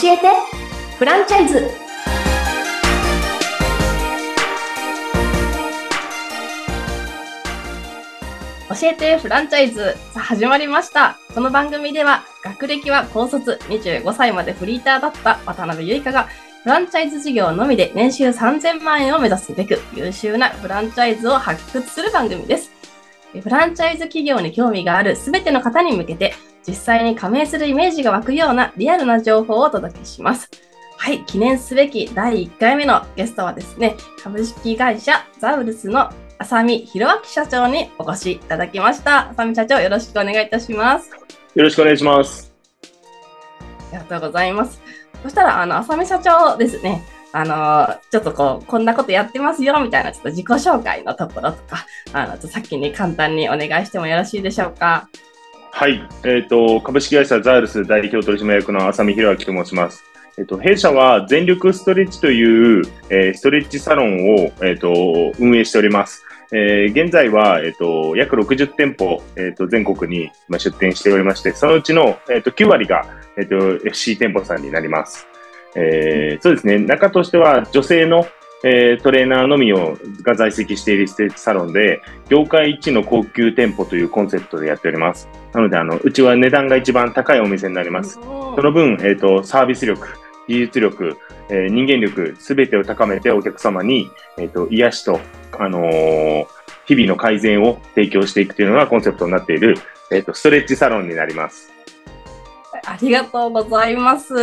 教えて。フランチャイズ。教えてフランチャイズ。さあ始まりました。この番組では学歴は高卒25歳までフリーターだった渡辺結香がフランチャイズ事業のみで年収3000万円を目指すべく優秀なフランチャイズを発掘する番組です。フランチャイズ企業に興味があるすべての方に向けて実際に加盟するイメージが湧くようなリアルな情報をお届けします。はい、記念すべき第1回目のゲストはですね、株式会社ザウルスの浅見弘明社長にお越しいただきました。浅見社長、よろしくお願いいたします。よろしくお願いします。ありがとうございます。そしたら、あの、浅見社長ですね、あの、ちょっとこう、こんなことやってますよ、みたいな、ちょっと自己紹介のところとか、あの、先に簡単にお願いしてもよろしいでしょうか？はい、えっ、と、株式会社ザールス代表取締役の浅見弘明と申します。えっ、と、弊社は全力ストレッチという、えーストレッチサロンを、えっ、と、運営しております。えー現在は、えっ、と、約60店舗、えっ、と、全国に出店しておりまして、そのうちの、えっ、と、9割が、えっ、と、FC 店舗さんになります。えーそうですね、中としては女性の、えートレーナーのみをが在籍しているステージサロンで、業界一の高級店舗というコンセプトでやっております。なので、あの、うちは値段が一番高いお店になります。その分、えっ、と、サービス力、技術力、えー人間力、すべてを高めてお客様に、えっ、と、癒しと、あのー日々の改善を提供していくというのがコンセプトになっている、えっ、と、ストレッチサロンになります。ありがとうございます。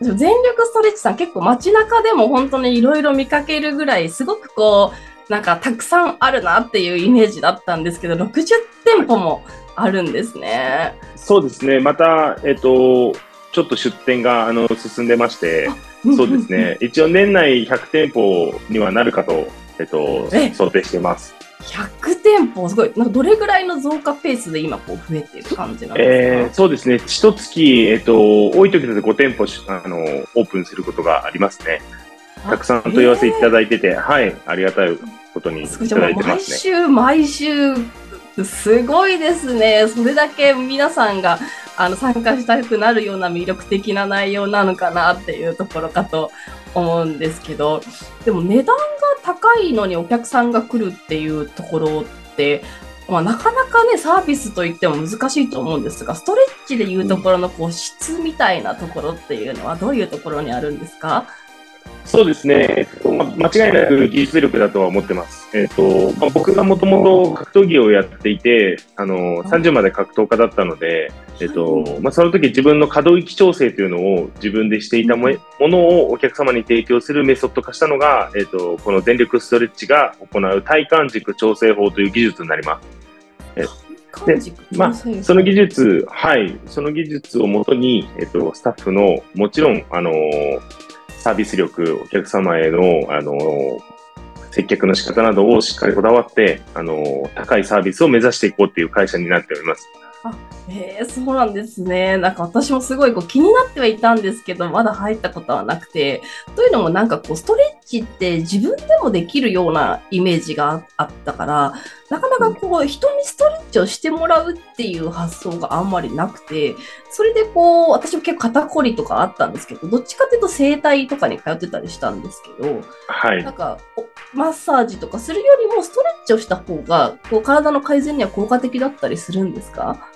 全力ストレッチさん結構街中でも本当にいろいろ見かけるぐらいすごくこうなんかたくさんあるなっていうイメージだったんですけど60店舗もあるんですね。そうですね。また、えっ、と、ちょっと出店が、あの、進んでまして、そうですね。一応年内100店舗にはなるかと、えっ、とえ、想定してます。100店舗すごいなんかどれぐらいの増加ペースで今こう増えている感じなんえですか、ーそうですね。一月、えっ、と、多い時だと5店舗し、あの、オープンすることがありますね。たくさん問い合わせいただいてて、はい、ありがたいことにいただいてますね。週毎週すごいですね。それだけ皆さんがあの参加したくなるような魅力的な内容なのかなっていうところかと思うんですけど、でも値段が高いのにお客さんが来るっていうところって、まあ、なかなかね、サービスといっても難しいと思うんですが、ストレッチでいうところのこう質みたいなところっていうのはどういうところにあるんですか？そうですね。えっとま間違いなく技術力だとは思ってます。えっと、まあ、僕がもともと格闘技をやっていて、あの、30まで格闘家だったので、えっと、まあ、その時自分の可動域調整というのを自分でしていたもものをお客様に提供するメソッド化したのが、えっと、この全力ストレッチが行う体幹軸調整法という技術になります。感軸まあその技術、はい、その技術をもとに、えっと、スタッフの、もちろん、あのーサービス力、お客様への、あの接客の仕方などをしっかりこだわって、あの高いサービスを目指していこうっていう会社になっております。へえそうなんですね。なんか私もすごいこう気になってはいたんですけど、まだ入ったことはなくて。というのもなんかこう、ストレッチって自分でもできるようなイメージがあったから、なかなかこう、人にストレッチをしてもらうっていう発想があんまりなくて、それでこう、私も結構肩こりとかあったんですけど、どっちかっていうと整体とかに通ってたりしたんですけど、はいな。んかおマッサージとかするよりもストレッチをした方がこう体の改善には効果的だったりするんですか？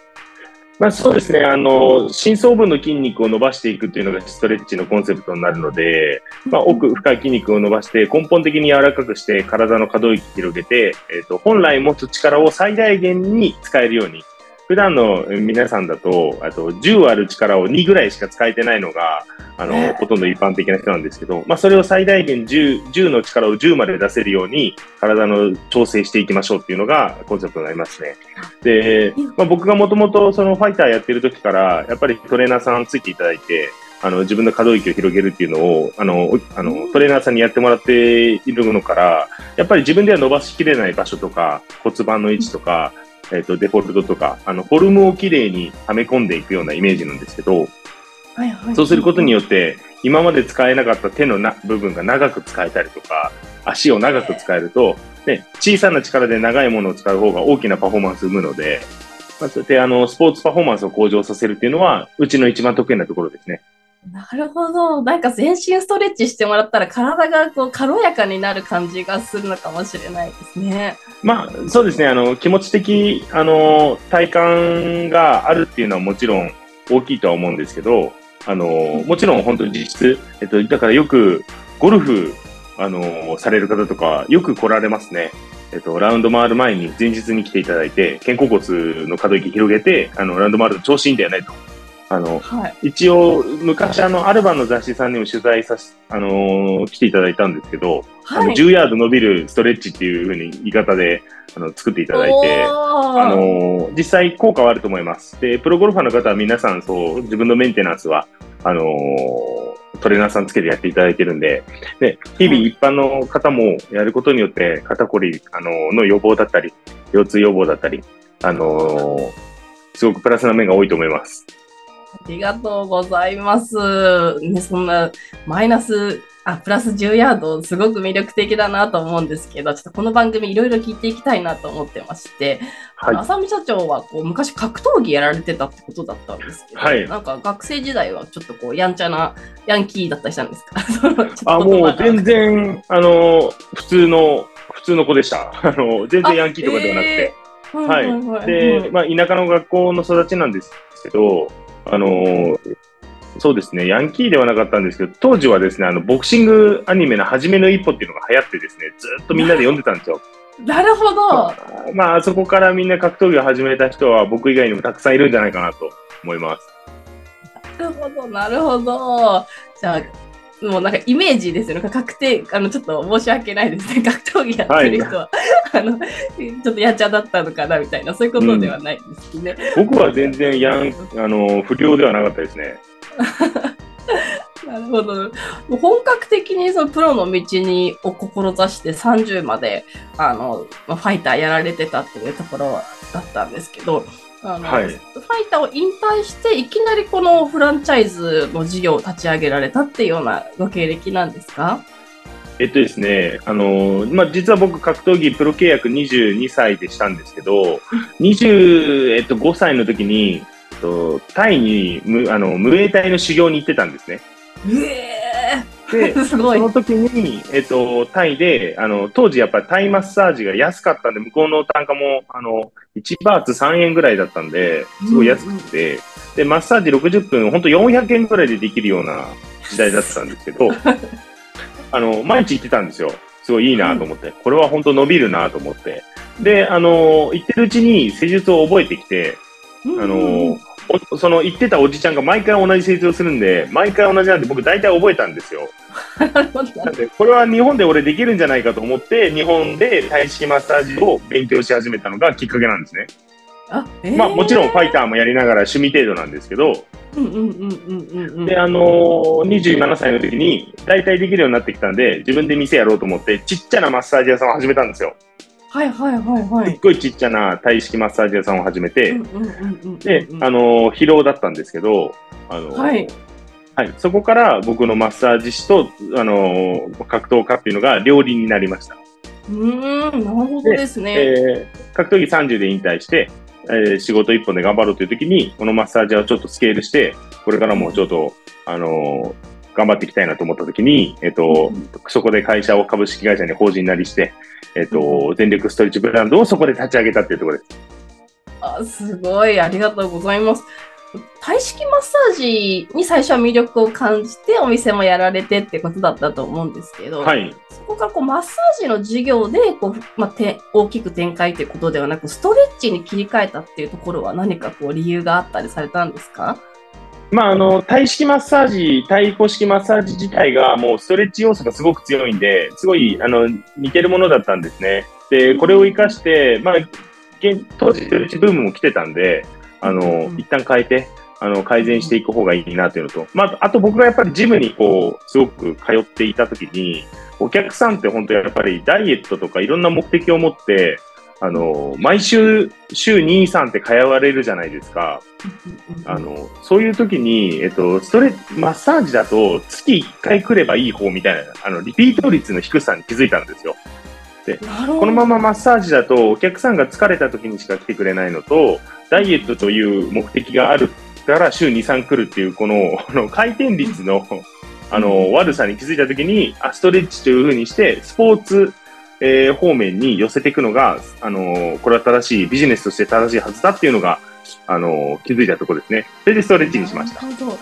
まあ、そうですね。あの、深層部の筋肉を伸ばしていくというのがストレッチのコンセプトになるので、まあ、奥深い筋肉を伸ばして根本的に柔らかくして体の可動域広げて、えっ、と、本来持つ力を最大限に使えるように、普段の皆さんだと、あと10ある力を2ぐらいしか使えてないのが、あねの、ほとんど一般的な人なんですけど、まあ、それを最大限10、10の力を10まで出せるように、体の調整していきましょうっていうのがコンセプトになりますね。で、まあ、僕がもともとそのファイターやってる時から、やっぱりトレーナーさんついていただいて、あの、自分の可動域を広げるっていうのを、あの、おあの、トレーナーさんにやってもらっているのから、やっぱり自分では伸ばしきれない場所とか、骨盤の位置とか、えっ、と、デフォルトとか、あの、フォルムをきれいにはめ込んでいくようなイメージなんですけど、はいはいそうすることによって、今まで使えなかった手のな部分が長く使えたりとか、足を長く使えると、ね、小さな力で長いものを使う方が大きなパフォーマンスを生むので、まあ、そうやってあのスポーツパフォーマンスを向上させるっていうのは、うちの一番得意なところですね。なるほど。なんか全身ストレッチしてもらったら体がこう軽やかになる感じがするのかもしれないですね。まあ、そうですね。あの、気持ち的、あの、体感があるっていうのはもちろん大きいとは思うんですけど、あの、もちろん本当に実質、えっと、だからよくゴルフ、あの、される方とかよく来られますね。えっと、ラウンド回る前に前日に来ていただいて、肩甲骨の可動域広げて、あの、ラウンド回ると調子いいんだよねと。あの、はい。一応、昔あの、アルバンの雑誌さんにも取材さし、あのー来ていただいたんですけど、あのはい。10ヤード伸びるストレッチっていうふうに言い方で、あの、作っていただいて、あのー実際効果はあると思います。で、プロゴルファーの方は皆さんそう、自分のメンテナンスは、あのートレーナーさんつけてやっていただいてるんで、で、日々はい一般の方もやることによって肩こり、あのーの予防だったり、腰痛予防だったり、あのーすごくプラスな面が多いと思います。ありがとうございます。ね、そんなマイナス、あ、プラス10ヤード、すごく魅力的だなと思うんですけど、ちょっとこの番組いろいろ聞いていきたいなと思ってまして、はい。浅見社長はこう昔格闘技やられてたってことだったんですけど、はいなんか学生時代はちょっとこうやんちゃなヤンキーだったりしたんですか？あ、もう全然、あの、普通の、普通の子でした。あの、全然ヤンキーとかではなくて。はいはいで、まあ、田舎の学校の育ちなんですけど、あの、そうですね、ヤンキーではなかったんですけど、当時はですね、あの、ボクシングアニメの初めの一歩っていうのが流行ってですね、ずっとみんなで読んでたんですよ。なるほど。まあ、そこからみんな格闘技を始めた人は僕以外にもたくさんいるんじゃないかなと思います。なるほど、なるほど。じゃあ、もうなんかイメージですよね。確定、あの、ちょっと申し訳ないですね。格闘技やってる人は、あの、ちょっとやんちゃだったのかなみたいな、そういうことではないんですね。僕は全然ヤン、あの、不良ではなかったですね。なるほど。もう本格的にそのプロの道にを志して30まであのまあファイターやられてたっていうところだったんですけど、あのはい。ファイターを引退していきなりこのフランチャイズの事業を立ち上げられたっていうようなご経歴なんですか？えっとですね、あのまあ、実は僕、格闘技プロ契約22歳でしたんですけど、25歳の時に、えっと、タイに無あの無衛隊の修行に行ってたんですね。えで、ー、すごい。その時に、えっと、タイで、あの、当時やっぱりタイマッサージが安かったんで、向こうの単価も、あの、1バーツ3円ぐらいだったんで、すごい安くて、で、マッサージ60分、ほんと400円ぐらいでできるような時代だったんですけど、あの、毎日行ってたんですよ。すごいいいなと思って。これは本当伸びるなと思って。で、あの、行ってるうちに施術を覚えてきて、うんあの、おその行ってたおじちゃんが毎回同じ施術をするんで、毎回同じなんで僕大体覚えたんですよ。なんで、これは日本で俺できるんじゃないかと思って、日本で体式マッサージを勉強し始めたのがきっかけなんですね。あ、えーまあもちろんファイターもやりながら趣味程度なんですけど、うんうんうんうんうんうん。で、あのー、27歳の時に大体できるようになってきたんで、自分で店やろうと思って、ちっちゃなマッサージ屋さんを始めたんですよ。はいはいはいはい。すっごいちっちゃな体式マッサージ屋さんを始めて、で、あのー疲労だったんですけど、あのーはい。はい、そこから僕のマッサージ師と、あのー格闘家っていうのが両輪になりました。うーん、なるほどですね。えー格闘技30で引退して、えー仕事一本で頑張ろうという時に、このマッサージをちょっとスケールして、これからもちょっと、あのー頑張っていきたいなと思った時に、えっ、と、そこで会社を株式会社に法人なりして、えっ、と、全力ストレッチブランドをそこで立ち上げたっていうところです。あすごい、ありがとうございます。体式マッサージに最初は魅力を感じてお店もやられてってことだったと思うんですけど、はい。そこからこうマッサージの授業でこう、まあ、て大きく展開ということではなく、ストレッチに切り替えたっていうところは何かこう理由があったりされたんですか？まあ、あの、体式マッサージ、体古式マッサージ自体がもうストレッチ要素がすごく強いんで、すごい、あの、似てるものだったんですね。で、これを活かして、まあ、現当時ストレッチブームも来てたんで、あのうん、一旦変えて、あの、改善していく方がいいなというのと、まあ、あと僕がやっぱりジムにこう、すごく通っていたときに、お客さんって本当やっぱりダイエットとかいろんな目的を持って、あの、毎週、週2、3って通われるじゃないですか。あの、そういう時に、えっと、ストレマッサージだと月1回来ればいい方みたいな、あの、リピート率の低さに気づいたんですよ。なるほどこのままマッサージだとお客さんが疲れた時にしか来てくれないのと、ダイエットという目的があるから週2、3来るっていう、この、あの回転率の、あの、悪さに気づいたときに、あ、ストレッチというふうにして、スポーツ、えー、方面に寄せていくのが、あの、これは正しい、ビジネスとして正しいはずだっていうのが、あの、気づいたところですね。それでストレッチにしました。なるほど。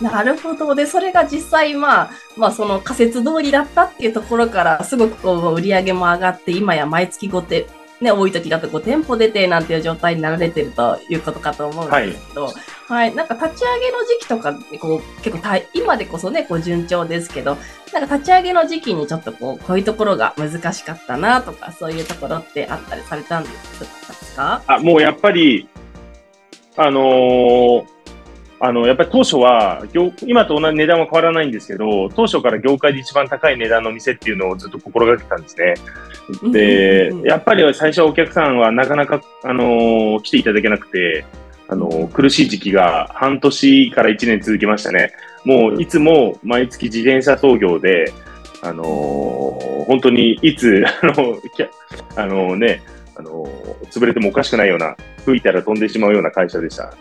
なるほど。で、それが実際、まあ、まあ、その仮説通りだったっていうところから、すごくこう、売り上げも上がって、今や毎月5点、ね、多い時だと5店舗出てなんていう状態になられてるということかと思うんですけど、はい、はい、なんか立ち上げの時期とか、こう、結構今でこそね、こう順調ですけど、なんか立ち上げの時期にちょっとこう、こういうところが難しかったなとか、そういうところってあったりされたんですか？あ、もうやっぱり、あのーあの、やっぱり当初は、今と同じ値段は変わらないんですけど、当初から業界で一番高い値段の店っていうのをずっと心がけたんですね。で、やっぱり最初はお客さんはなかなか、あのー、来ていただけなくて、あのー、苦しい時期が半年から1年続きましたね。もういつも毎月自転車操業で、あのー、本当にいつ、あの、あのね、あの潰れてもおかしくないような、吹いたら飛んでしまうような会社でした。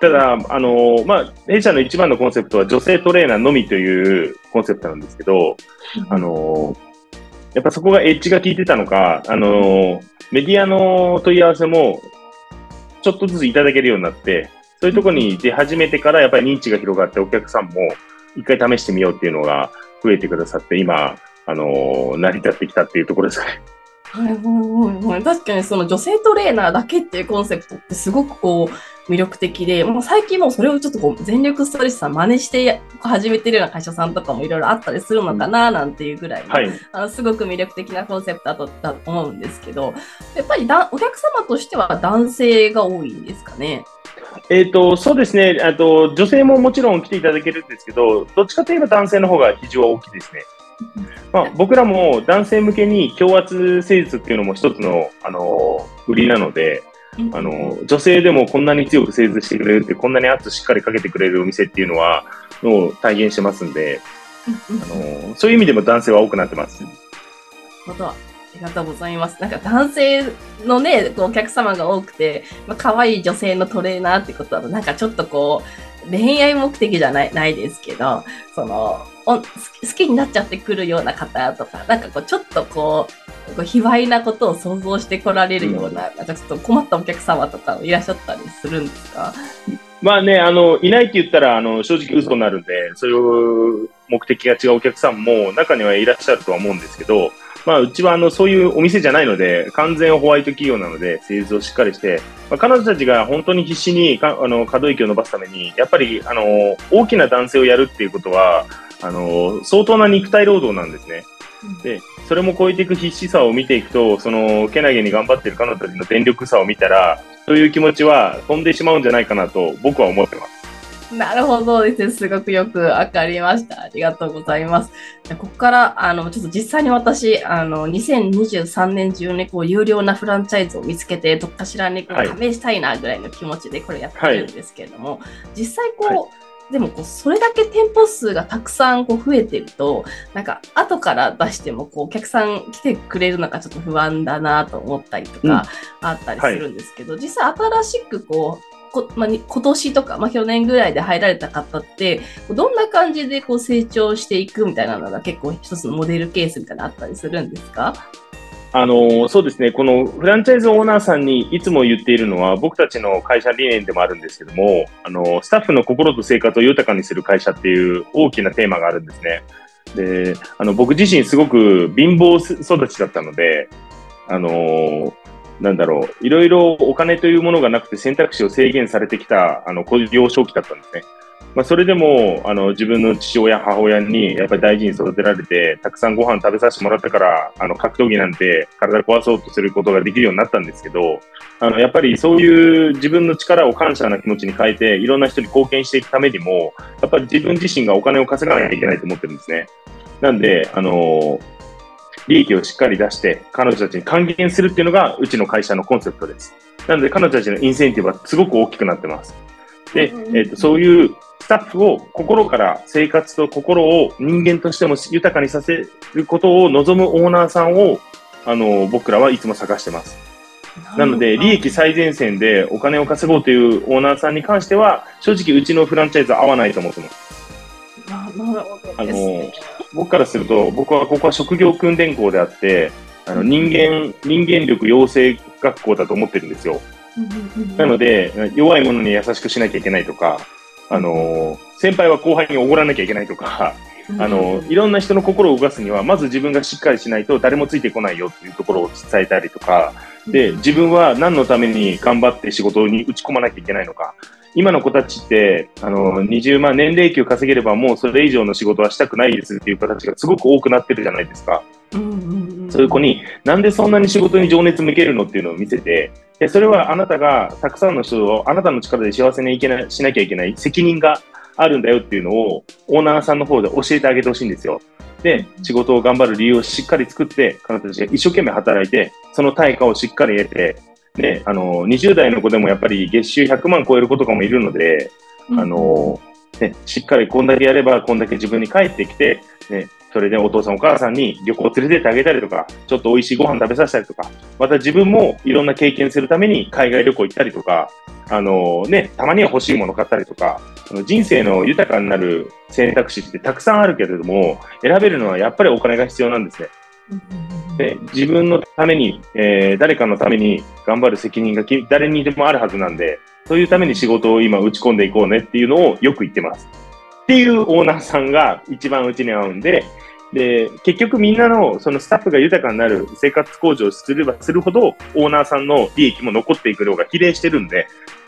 ただ、あのまあ、弊社の一番のコンセプトは女性トレーナーのみというコンセプトなんですけど、あのやっぱそこがエッジが効いてたのか、あのメディアの問い合わせもちょっとずついただけるようになって、そういうところに出始めてからやっぱり認知が広がってお客さんも一回試してみようっていうのが増えてくださって、今、あの成り立ってきたっていうところですかね。はいはいはいはい。確かにその女性トレーナーだけっていうコンセプトってすごくこう魅力的で、もう最近もうそれをちょっとこう全力ストレッチさん真似して始めてるような会社さんとかもいろいろあったりするのかななんていうぐらい、はい、あのすごく魅力的なコンセプトだと思うんですけど、やっぱりだお客様としては男性が多いんですかね？えーと、そうですねあと、女性ももちろん来ていただけるんですけど、どっちかといえば男性の方が非常大きいですね。まあ、僕らも男性向けに強圧施術っていうのも一つの、あの売りなので、あの女性でもこんなに強く施術してくれるって、こんなに圧しっかりかけてくれるお店っていうのは、の体現してますんで、あのそういう意味でも男性は多くなってます。なるほど。ありがとうございます。なんか男性のね、お客様が多くて、まあ、可愛い女性のトレーナーってことは、なんかちょっとこう、恋愛目的じゃないないですけど、その、好きになっちゃってくるような方とか、なんかこう、ちょっとこう、こう卑猥なことを想像してこられるような、うん、ちょっと困ったお客様とかいらっしゃったりするんですか？まあね、あの、いないって言ったら、あの、正直嘘になるんで、そういう目的が違うお客さんも中にはいらっしゃるとは思うんですけど、まあ、うちはあのそういうお店じゃないので、完全ホワイト企業なので、製図をしっかりして、まあ、彼女たちが本当に必死にかあの可動域を伸ばすために、やっぱりあの大きな男性をやるっていうことは、あの、相当な肉体労働なんですね。で、それも超えていく必死さを見ていくと、その、けなげに頑張ってる彼女たちの電力さを見たら、そういう気持ちは飛んでしまうんじゃないかなと僕は思ってます。なるほどですね。すごくよくわかりました。ありがとうございます。ここから、あの、ちょっと実際に私、あの、2023年中にこう、有料なフランチャイズを見つけて、どっかしらにこう、加盟したいなぐらいの気持ちでこれやってるんですけれども、はい、実際こう、はいでもこうそれだけ店舗数がたくさんこう増えてると、なんか後から出してもこうお客さん来てくれるのかちょっと不安だなと思ったりとかあったりするんですけど、うんはい、実際新しくこうこまあ、今年とか、まあ、去年ぐらいで入られた方って、どんな感じでこう成長していくみたいなのが結構一つのモデルケースみたいなのあったりするんですか？あのそうですね、このフランチャイズオーナーさんにいつも言っているのは、僕たちの会社理念でもあるんですけども、あのスタッフの心と生活を豊かにする会社っていう大きなテーマがあるんですね。で、あの僕自身すごく貧乏育ちだったので、あのなんだろう、いろいろお金というものがなくて選択肢を制限されてきた、あの、幼少期だったんですね。まあ、それでもあの自分の父親、母親にやっぱり大事に育てられて、たくさんご飯食べさせてもらったから、あの格闘技なんて体壊そうとすることができるようになったんですけど、あのやっぱりそういう自分の力を感謝な気持ちに変えて、いろんな人に貢献していくためにも、やっぱり自分自身がお金を稼がないといけないと思ってるんですね。なんで、あの利益をしっかり出して、彼女たちに還元するっていうのが、うちの会社のコンセプトです。なので、彼女たちのインセンティブはすごく大きくなってます。で、えーとそういうスタッフを心から生活と心を人間としても豊かにさせることを望むオーナーさんを、あの、僕らはいつも探してます。なので、利益最前線でお金を稼ごうというオーナーさんに関しては、正直うちのフランチャイズは合わないと思ってます。ななるほどあの。僕からすると、僕はここは職業訓練校であって、あの人間、人間力養成学校だと思ってるんですよ。なので、弱い者に優しくしなきゃいけないとか、あの、先輩は後輩におごらなきゃいけないとか、あの、いろんな人の心を動かすには、まず自分がしっかりしないと誰もついてこないよっていうところを伝えたりとか、で、自分は何のために頑張って仕事に打ち込まなきゃいけないのか。今の子たちって、あの、20万年齢給稼げればもうそれ以上の仕事はしたくないですっていう子たちがすごく多くなってるじゃないですか。そういう子に、なんでそんなに仕事に情熱向けるのっていうのを見せて、でそれはあなたがたくさんの人をあなたの力で幸せにいけなしなきゃいけない責任があるんだよっていうのをオーナーさんの方で教えてあげてほしいんですよ。で、仕事を頑張る理由をしっかり作って、彼女たちが一生懸命働いて、その対価をしっかり得て、で、あの、20代の子でもやっぱり月収100万超える子とかもいるので、あの、ね、しっかりこんだけやれば、こんだけ自分に帰ってきて、ね、それでお父さんお母さんに旅行連れてってあげたりとか、ちょっと美味しいご飯食べさせたりとか、また自分もいろんな経験するために海外旅行行ったりとか、あのね、たまには欲しいもの買ったりとか、人生の豊かになる選択肢ってたくさんあるけれども、選べるのはやっぱりお金が必要なんですね。で自分のために、えー誰かのために頑張る責任がき誰にでもあるはずなんで、そういうために仕事を今打ち込んでいこうねっていうのをよく言ってます。っていうオーナーさんが一番うちに合うんで、で、結局みんなのそのスタッフが豊かになる生活向上すればするほど、オーナーさんの利益も残っていく量が比例してるんで、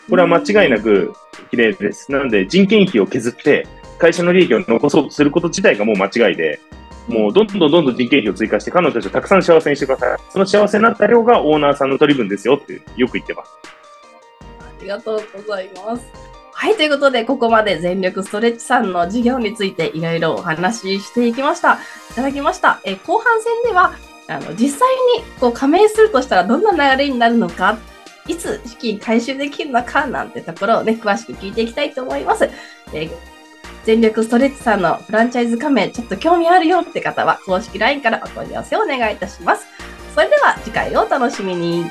これは間違いなく比例です。なので人件費を削って、会社の利益を残そうとすること自体がもう間違いで、もうどんどんどんどん人件費を追加して、彼女たちをたくさん幸せにしてください。その幸せになった量がオーナーさんの取り分ですよってよく言ってます。ありがとうございます。はい、ということで、ここまで全力ストレッチさんの授業についていろいろお話ししていきました。いただきました。え後半戦では、あの実際にこう加盟するとしたらどんな流れになるのか、いつ資金回収できるのかなんてところをね、詳しく聞いていきたいと思います。え全力ストレッチさんのフランチャイズ加盟、ちょっと興味あるよって方は、公式 LINE からお問い合わせをお願いいたします。それでは次回をお楽しみに。